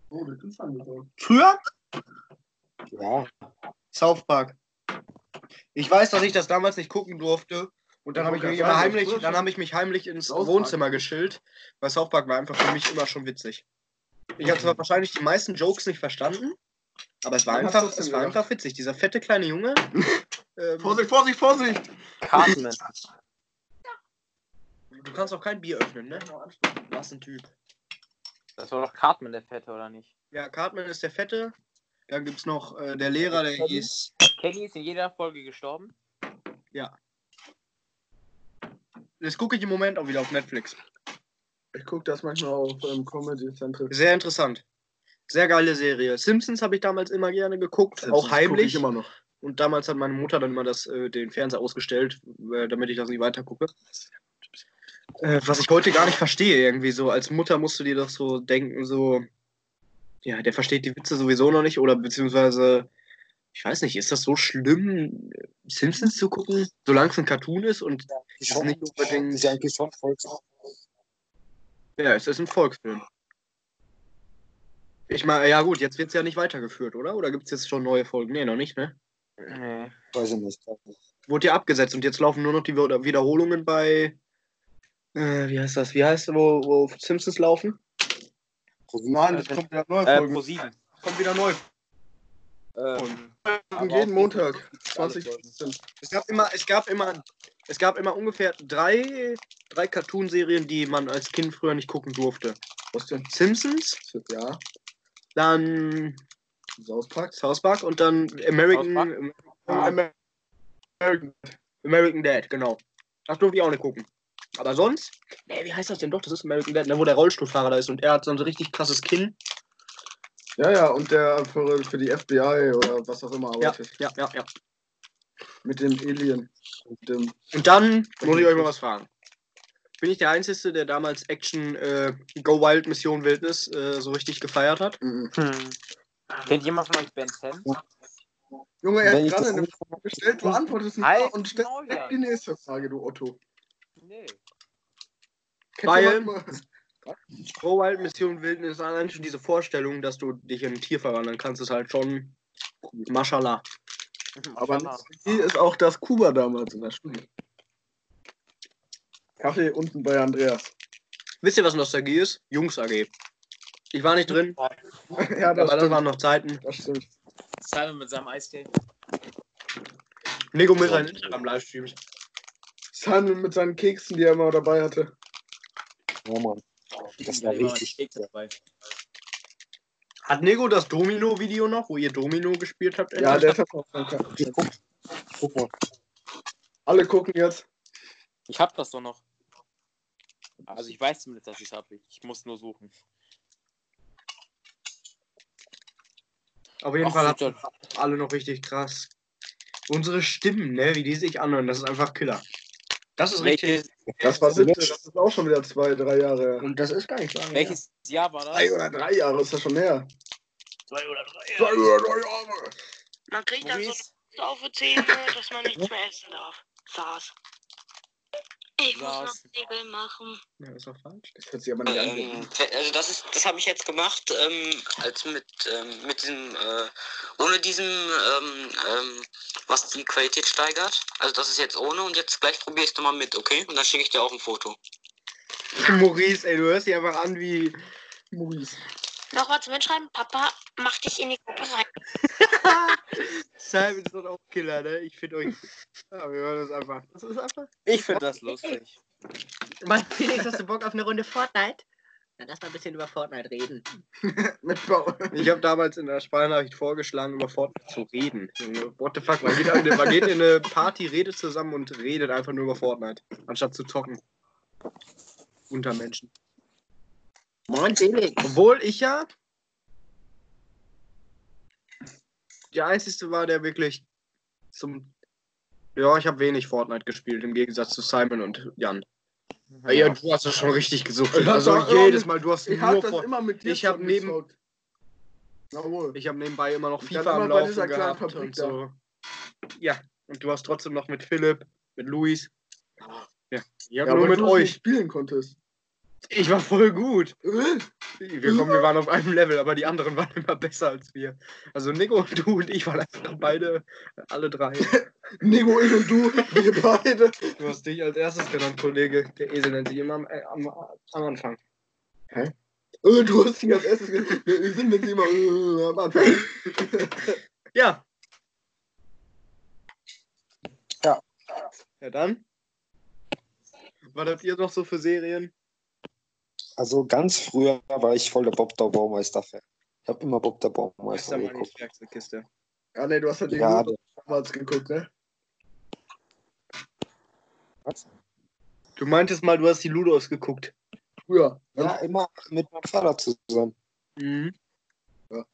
Oh, das ist angefangen. Früher? Ja, South Park. Ich weiß, dass ich das damals nicht gucken durfte. Und dann habe ich mich immer heimlich, dann habe ich mich heimlich ins South. Wohnzimmer geschillt, weil South Park war einfach für mich immer schon witzig. Ich habe zwar wahrscheinlich die meisten Jokes nicht verstanden, aber es war einfach, es war einfach witzig. Dieser fette kleine Junge. *laughs* ähm, Vorsicht, Vorsicht, Vorsicht! Cartman. du kannst auch kein Bier öffnen, ne? Was ein Typ. Das war doch Cartman, der Fette, oder nicht? Ja, Cartman ist der Fette. Dann gibt es noch äh, der Lehrer, der hieß. Kenny ist in jeder Folge gestorben. Das gucke ich im Moment auch wieder auf Netflix. Ich gucke das manchmal auf ähm, Comedy Central. Sehr interessant. Sehr geile Serie. Simpsons habe ich damals immer gerne geguckt, Das auch heimlich. Ich immer noch. Und damals hat meine Mutter dann immer das, äh, den Fernseher ausgestellt, äh, damit ich das nicht weiter gucke. Äh, was ich heute gar nicht verstehe, irgendwie so. Als Mutter musst du dir doch so denken, so, ja, der versteht die Witze sowieso noch nicht, oder beziehungsweise, ich weiß nicht, ist das so schlimm, Simpsons zu gucken, solange es ein Cartoon ist und ist ist nicht unbedingt. ist ja eigentlich schon voll Ja, es ist ein Volksfilm. Ich meine, ja gut, jetzt wird es ja nicht weitergeführt, oder? Oder gibt es jetzt schon neue Folgen? Nee, noch nicht, ne? Nee. weiß ich nicht. Wurde ja abgesetzt und jetzt laufen nur noch die Wieder- Wiederholungen bei. Äh, wie heißt das? Wie heißt wo, wo Simpsons laufen? Nein, das kommt ja neue Äh, Folgen. Pro 7. Kommt wieder neu. Ähm, jeden Montag. 20 Es gab immer, es gab immer, es gab immer ungefähr drei, drei Cartoonserien, die man als Kind früher nicht gucken durfte. Was denn? Simpsons, Ja, dann South Park. South Park und dann American, American. American Dad, genau. Das durfte ich auch nicht gucken. Aber sonst, nee, wie heißt das denn doch? Das ist American Dad, ne, wo der Rollstuhlfahrer da ist und er hat so ein richtig krasses Kinn. Ja, ja, und der für, für die FBI oder was auch immer Ja, arbeitet. ja, ja, ja. Mit dem Alien. Mit dem Und dann muss ich euch mal was fragen. Bin ich der Einzige, der damals Action äh, Go Wild Mission Wildnis äh, so richtig gefeiert hat? Mhm. hm. Kennt jemand von euch Ben 10? Junge, er Wenn hat gerade eine Frage gestellt, du antwortest nicht Halt und stellst Maul, direkt die nächste Frage, du Otto. Nee. Kennt Weil- jemand mal- Go Wild Mission Wildnis, allein schon diese Vorstellung, dass du dich in ein Tier verwandeln kannst, ist halt schon Mashallah. Aber die ist auch das Kuba damals in der Schule. Kaffee unten bei Andreas. Wisst ihr, was Nostalgie ist? Jungs AG. Ich war nicht drin, ja, *laughs* das aber das stimmt. waren noch Zeiten. Das stimmt. Simon mit seinem Eistee. Nico mit seinen Instagram-Livestreams. Simon mit seinen Keksen, die er immer dabei hatte. Oh Mann. Das war richtig. dabei. Hat Nico das Domino-Video noch, wo ihr Domino gespielt habt? Ja, der hat auch noch Ich guck, guck mal. Alle gucken jetzt. Ich hab das doch noch. Also ich weiß zumindest, dass ich es habe. Ich muss nur suchen. Auf jeden Ach, Fall hat alle noch richtig krass. Unsere Stimmen, ne, wie die sich anhören, das ist einfach Killer. Das ist richtig. Welches, Das war siebte, das ist auch schon wieder zwei, drei Jahre her. Und das ist gar nicht so lange. welches Jahr war Drei das? oder drei Jahre ist das schon her. Zwei oder drei. Zwei oder drei Jahre. Man kriegt dann so auf die Zähne, dass man nichts mehr essen darf. Saß. Ich muss noch Nägel machen. Ja, ist doch falsch. Das hört sich aber nicht an. Ähm, also das ist, das habe ich jetzt gemacht, ähm, als mit, ähm, mit diesem, äh, ohne diesem, ähm, ähm, was die Qualität steigert. Also das ist jetzt ohne und jetzt gleich probiere ich es nochmal mit, okay? Und dann schicke ich dir auch ein Foto. Maurice, ey, du hörst dich einfach an wie. Maurice. Noch was mitschreiben? Papa, mach dich in die Gruppe rein. *laughs* Simon ist doch auch Killer, ne? Ich finde euch. Ja, wir hören das einfach. Das ist einfach. Ich finde das lustig. Mann, Felix, hast du Bock auf eine Runde Fortnite? Ja, lass mal ein bisschen über Fortnite reden. *laughs* Mit Bau. Ich habe damals in der Sprachnachricht vorgeschlagen, über Fortnite zu reden. What the fuck? Man geht, in- man geht in eine Party, redet zusammen und redet einfach nur über Fortnite, anstatt zu zocken. Unter Menschen. Moin, Felix. Obwohl ich ja der Einzige war, der wirklich zum. Ja, ich habe wenig Fortnite gespielt, im Gegensatz zu Simon und Jan. Ja, du hast es schon richtig gesucht. Ich Also jedes mit- Mal, du hast Ich nur das immer mit dir Ich hab neben-. Ich habe nebenbei immer noch FIFA am Laufen gehabt Fabrik und so. Ja, und du hast trotzdem noch mit Philipp, mit Luis. Ja, ich habe Ja, nur aber mit du nicht euch. spielen konntest. Ich war voll gut. Äh? Wir, kommen, wir waren auf einem Level, aber die anderen waren immer besser als wir. Also Nico, du und ich waren einfach beide, alle drei. *laughs* Nico, ich und du, wir beide. Du hast dich als erstes genannt, Kollege. Der Esel nennt sich immer am, äh, am, am Anfang. Äh, du hast ihn als erstes gesagt. Wir sind jetzt immer äh, am Anfang. *laughs* Ja. Ja. Ja, dann. Was habt ihr noch so für Serien? Also ganz früher war ich voll der Bob der Baumeister-Fan. Ich habe immer Bob der Das ist Baumeister ja meine geguckt. stärkste Kiste. Ja, nee, du hast ja den Ja, Ludo damals geguckt, ne? Was? Du meintest mal, du hast die Ludos geguckt. Früher. Ja, immer mit meinem Vater zusammen. Mhm. Ja.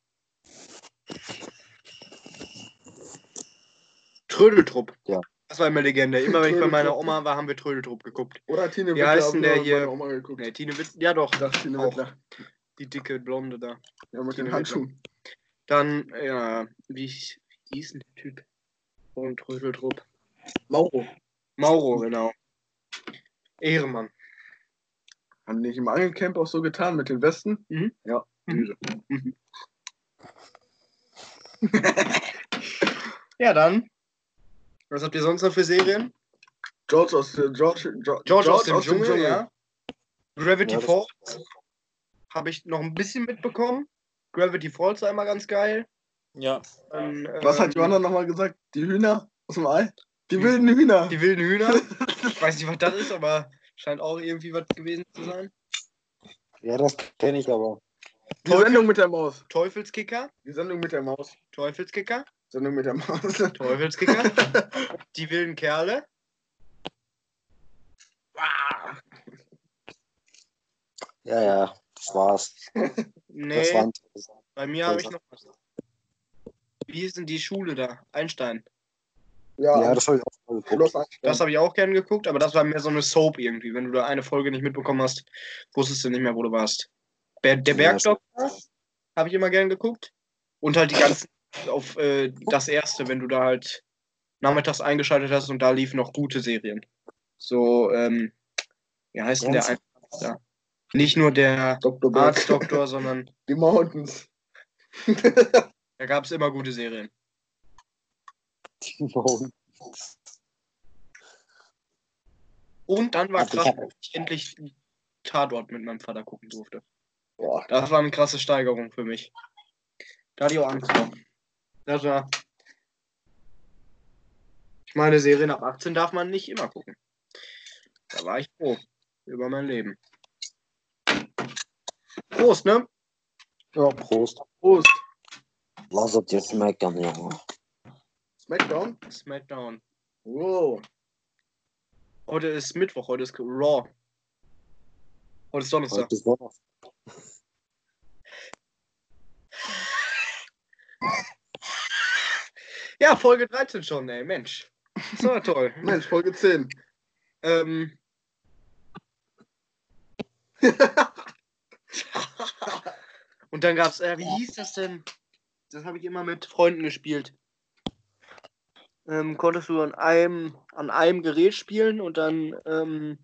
Trödeltrupp. Ja. Das war immer Legende. Immer wenn ich bei meiner. Oma war, haben wir Trödeltrupp geguckt. Oder Tine Wie heißt denn der hier? Oma geguckt. Nee, Tine Witz. Ja doch. Das Tine Auch. Wittler. Die dicke Blonde da. Ja, mit Tine den Handschuhen. Dann, ja, wie, wie hieß denn der Typ? Von Trödeltrupp. Mauro. Mauro, genau. Ehrenmann. Haben die nicht im Angelcamp auch so getan mit den Westen? Mhm. Ja. Mhm. *laughs* Ja, dann. Was habt ihr sonst noch für Serien? George aus der George, George, George, aus dem Dschungel, ja. Gravity Ja, Falls habe ich noch ein bisschen mitbekommen. Gravity Falls war immer ganz geil. Ja. Dann, Was hat ähm, Johanna nochmal gesagt? Die Hühner aus dem Ei? Die wilden Hühner. Die wilden Hühner. *laughs* ich weiß nicht, was das ist, aber scheint auch irgendwie was gewesen zu sein. Ja, das kenne ich aber. Die Sendung mit der Maus. Teufelskicker. Die Sendung mit der Maus. Teufelskicker. Sendung mit der Maus. *laughs* Teufelskicker. Die wilden Kerle. Ja, ja, das war's. Das Nee, waren bei mir habe ich noch was. Wie ist denn die Schule da? Einstein. Ja, Ja, das habe ich auch mal geguckt. Das habe ich auch gern geguckt, aber das war mehr so eine Soap irgendwie. Wenn du da eine Folge nicht mitbekommen hast, wusstest du nicht mehr, wo du warst. Der, der Bergdoktor habe ich immer gern geguckt. Und halt die ganzen auf äh, das erste, wenn du da halt nachmittags eingeschaltet hast und da liefen noch gute Serien. So, ähm, wie heißt denn der? Arzt da? Nicht nur der Dr. Berg. Arztdoktor, sondern *laughs* Die Mountains. *laughs* da gab es immer gute Serien. Und dann war Ach, krass, dass ich endlich Tatort mit meinem Vater gucken durfte. Boah. Das war eine krasse Steigerung für mich. Da hatte ich auch Angst vor. Das war. Ich meine, Serien ab 18 darf man nicht immer gucken. Da war ich froh über mein Leben. Prost, ne? Ja, Prost. Prost. Lass es jetzt meckern, Junge. Smackdown. Smackdown. Wow. Heute ist Mittwoch, heute ist Raw. Heute ist Donnerstag. Heute ist Donnerstag. Ja, Folge 13 schon, ey, Mensch. So *laughs* toll. Mensch, Folge 10. Ähm. *laughs* Und dann gab's, äh, wie hieß das denn? Das habe ich immer mit Freunden gespielt. Ähm, konntest du an einem, an einem Gerät spielen und dann ähm,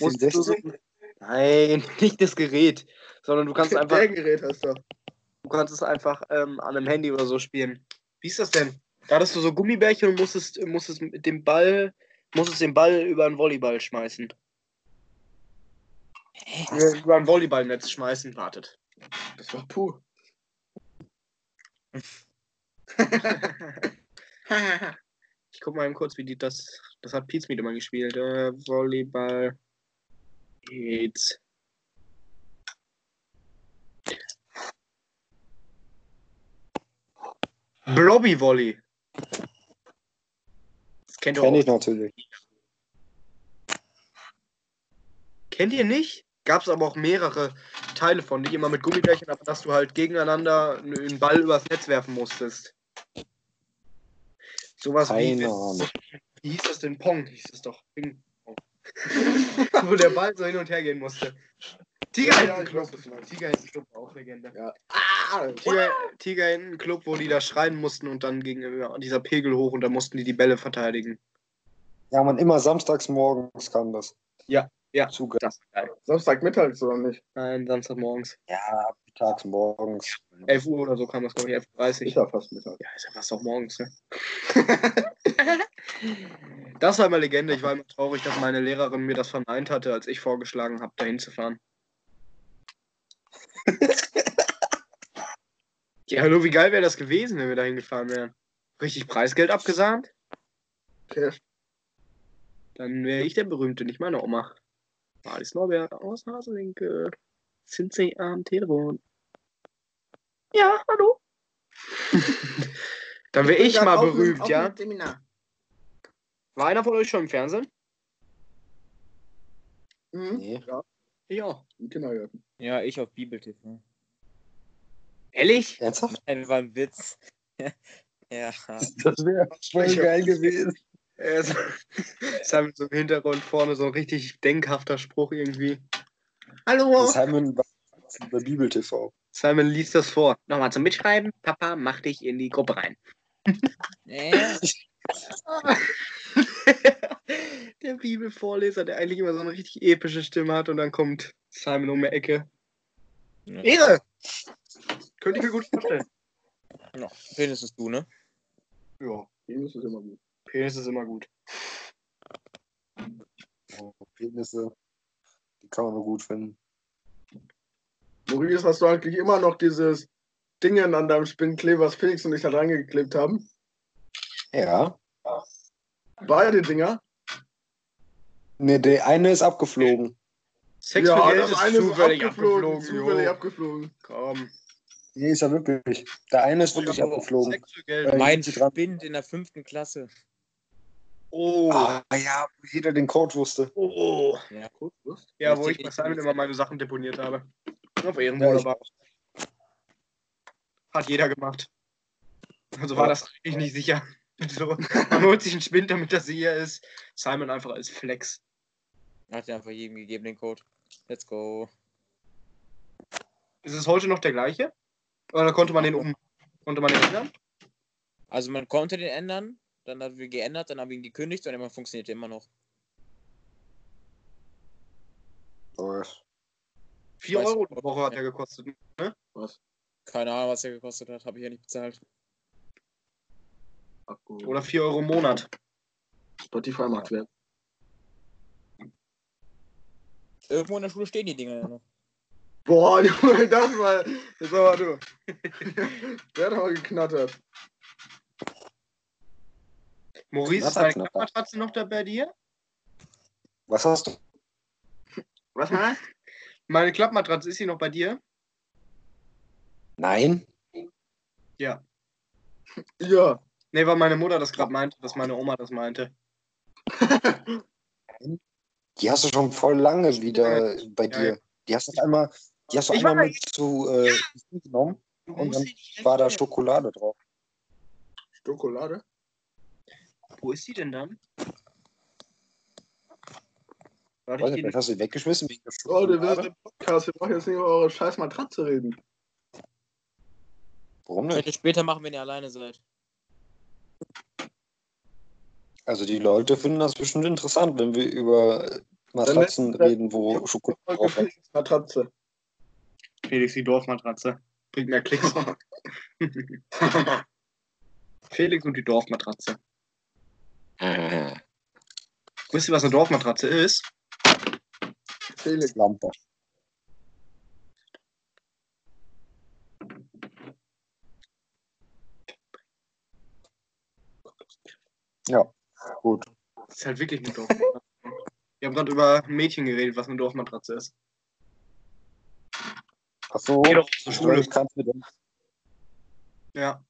musstest du so, N64? Nein, *laughs* nicht das Gerät, sondern du kannst einfach, Der Gerät heißt er. Du kannst es einfach ähm, an einem Handy oder so spielen. Wie ist das denn? Da hattest du so Gummibärchen und musstest, musstest mit dem Ball, musstest den Ball über einen Volleyball schmeißen. Ja, über ein Volleyballnetz schmeißen, wartet. Das war puh. ich guck mal eben kurz, wie die das. Das hat Pizmeet immer gespielt. Äh, Volleyball. geht's. Blobby Volley. Das kennt ihr Kenn ich natürlich. Kennt ihr nicht? Gab es aber auch mehrere Teile von, nicht immer mit Gummibärchen, aber dass du halt gegeneinander einen Ball übers Netz werfen musstest. Sowas wie, Keine Ahnung. wie hieß das denn? Pong hieß es doch. *laughs* Wo der Ball so hin und her gehen musste. Tiger Ja, ja, ich Club. weiß, was du meinst. Tiger Club, auch Legende. Ja. Ah, Tiger, Tiger Club, wo die da schreien mussten und dann ging ja, dieser Pegel hoch und da mussten die die Bälle verteidigen. Ja, man, immer samstags morgens kam das. Ja, ja. Zuge. Das ist. Samstagmittags oder nicht? Nein, Samstagmorgens. Ja, tags morgens. 11 Uhr oder so kam das, glaube ich, 11.30 Uhr. Ich war fast Mittag. Ja, ist ja fast auch morgens, ne? *laughs* das war immer Legende. Ich war immer traurig, dass meine Lehrerin mir das verneint hatte, als ich vorgeschlagen habe, dahin zu fahren. *laughs* ja, hallo, wie geil wäre das gewesen, wenn wir dahin gefahren wären? Richtig Preisgeld abgesahnt? Okay. Dann wäre ich der Berühmte, nicht meine Oma. Alice Norbert aus Haselwinkel. Sind Sie am Telefon? Ja, hallo. *laughs* Dann wäre ich mal berühmt, ja? War einer von euch schon im Fernsehen? Mhm. Nee. Ja. Im Kindergarten. Ja, ich auf Bibel TV. Ehrlich? Ernsthaft? Nein, war ein Witz. *laughs* ja. Das wäre voll geil gewesen. Er ist, halt so im Hintergrund vorne so ein richtig denkhafter Spruch irgendwie. Hallo. Simon war bei Bibel TV. Simon liest das vor. Nochmal zum Mitschreiben. Papa, mach dich in die Gruppe rein. Äh, *laughs* der Bibelvorleser, der eigentlich immer so eine richtig epische Stimme hat und dann kommt Simon um die Ecke. Ja. Ehre! Könnte ich mir gut vorstellen. ja, wenigstens du, ne? Ja, Penis ist immer gut. Penis ist immer gut. Oh, Penisse. Die kann man nur gut finden. Maurice, hast du eigentlich immer noch dieses Dingen an deinem Spinnkleber, was Felix und ich da dran geklebt haben? Ja. Beide Dinger? Ne, der eine ist abgeflogen. Sex ja, für Geld das ist eine zufällig ist abgeflogen. abgeflogen. Zufällig jo. abgeflogen. Komm. Nee, ist ja wirklich. Der eine ist wirklich abgeflogen. Sex für Geld. Äh, Mein sind Sie dran? Spind in der fünften Klasse. Oh. Ah, ja, wo jeder den Code wusste. Oh. Ja. Gut, Lust? Ja, wo ich bei Simon immer meine Sachen deponiert habe. Auf Ja, Ehrenwohl, aber hat jeder gemacht. Also war Ja. das eigentlich nicht sicher. *laughs* So, man holt sich einen Spind, damit das hier ist. Simon einfach als Flex. Hat ja einfach jedem gegeben den Code. Let's go. Ist es heute noch der gleiche? Oder konnte man den um? Konnte man den ändern? Also man konnte den ändern, dann haben wir geändert, dann haben wir ihn gekündigt und immer funktioniert immer noch. Oh, 4 Weiß- Euro die Woche hat er gekostet. Keine Ahnung, was er gekostet hat, habe ich ja nicht bezahlt. Oder 4 Euro im Monat. Spotify macht Wert. Irgendwo in der Schule stehen die Dinger ja noch. Boah, *laughs* Junge, das war. Das war du. *laughs* Der hat aber geknattert. Maurice, ist deine knapper. Klappmatratze noch da bei dir? Was hast du? Was hast Meine Klappmatratze, ist sie noch bei dir? Nein. Ja. Ja. Nee, weil meine Mutter das gerade meinte, dass meine Oma das meinte. *laughs* Die hast du schon voll lange wieder bei Ja, dir. ja. Die hast du einmal, die hast du Ich einmal mit zu äh, genommen Du und dann sie war da. Schokolade drauf. Schokolade? Wo ist sie denn dann? Warte, Weiß ich nicht, geh vielleicht hast du die weggeschmissen wegen der Leute, wir Schokolade. sind im Podcast. Wir brauchen jetzt nicht über eure scheiß Matratze reden. Warum Könnt nicht? ihr später machen, wenn ihr alleine seid. Also die Leute finden das bestimmt interessant, wenn wir über äh, Matratzen reden, wo Schokolade drauf ist. Matratze. Felix die Dorfmatratze. Bringt mehr Klicks. *laughs* Felix und die Dorfmatratze. *laughs* Wisst ihr, was eine Dorfmatratze ist? Felix. Lampe. Ja, gut. Das ist halt wirklich eine Dorfmatratze. Wir haben gerade über ein Mädchen geredet, was eine Dorfmatratze ist. Ach so, Geh doch zur ich Schule. weiß, kannst mit dem. Ja.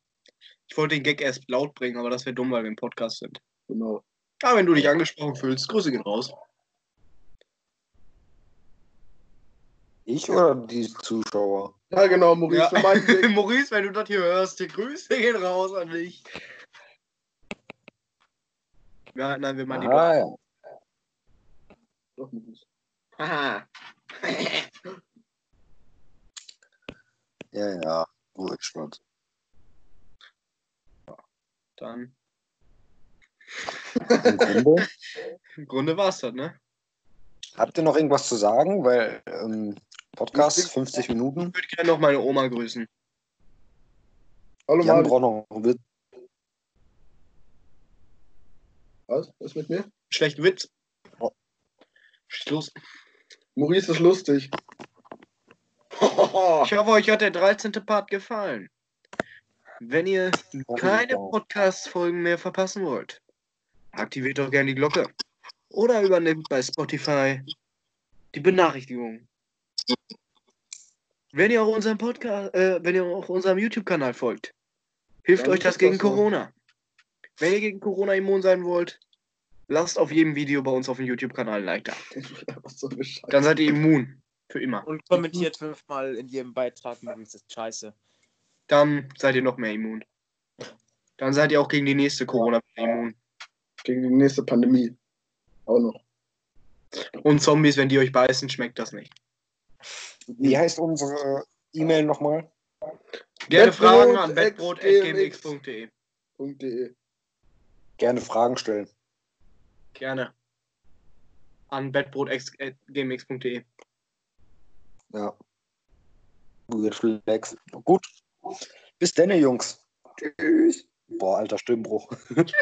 Ich wollte den Gag erst laut bringen, aber das wäre dumm, weil wir im Podcast sind. Genau. Aber wenn du dich angesprochen fühlst, Grüße gehen raus. Ich oder die Zuschauer? Ja, genau, Maurice, Ja. *laughs* Maurice, wenn du das hier hörst, die Grüße gehen raus an dich. Ja, nein, wir die Ah, ja. Doch, Maurice. Haha. Ja, ja. Ruhig, Schwarz. Dann, Im Grunde, *laughs* im Grunde war's das, ne? habt ihr noch irgendwas zu sagen? Weil ähm, Podcast 50 Minuten. Ich würde gerne noch meine Oma grüßen. Hallo, Jan braucht noch einen Witz. Was? Was ist mit mir? Schlechten Witz. Oh. Los. Maurice ist lustig. *laughs* Ich hoffe, euch hat der 13. Part gefallen. Wenn ihr keine Podcast-Folgen mehr verpassen wollt, aktiviert doch gerne die Glocke. Oder übernimmt bei Spotify die Benachrichtigung. Wenn ihr auch unserem Podcast, äh, wenn ihr auch unserem YouTube-Kanal folgt, hilft Dann euch das gegen das so. Corona. Wenn ihr gegen Corona immun sein wollt, lasst auf jedem Video bei uns auf dem YouTube-Kanal ein Like da. *laughs* So. Dann seid ihr immun. Für immer. Und kommentiert fünfmal in jedem Beitrag, Maurice ist scheiße. Dann seid ihr noch mehr immun. Dann seid ihr auch gegen die nächste Corona immun. Gegen die nächste Pandemie. Auch noch. Und Zombies, wenn die euch beißen, schmeckt das nicht. Wie heißt unsere E-Mail nochmal? Gerne Fragen an bettbrot.gmx.de. Gerne Fragen stellen. Gerne. An bettbrot.gmx.de. Ja. Weird Flex. Gut. Bis dann, Jungs. Tschüss. Boah, alter Stimmbruch. *laughs*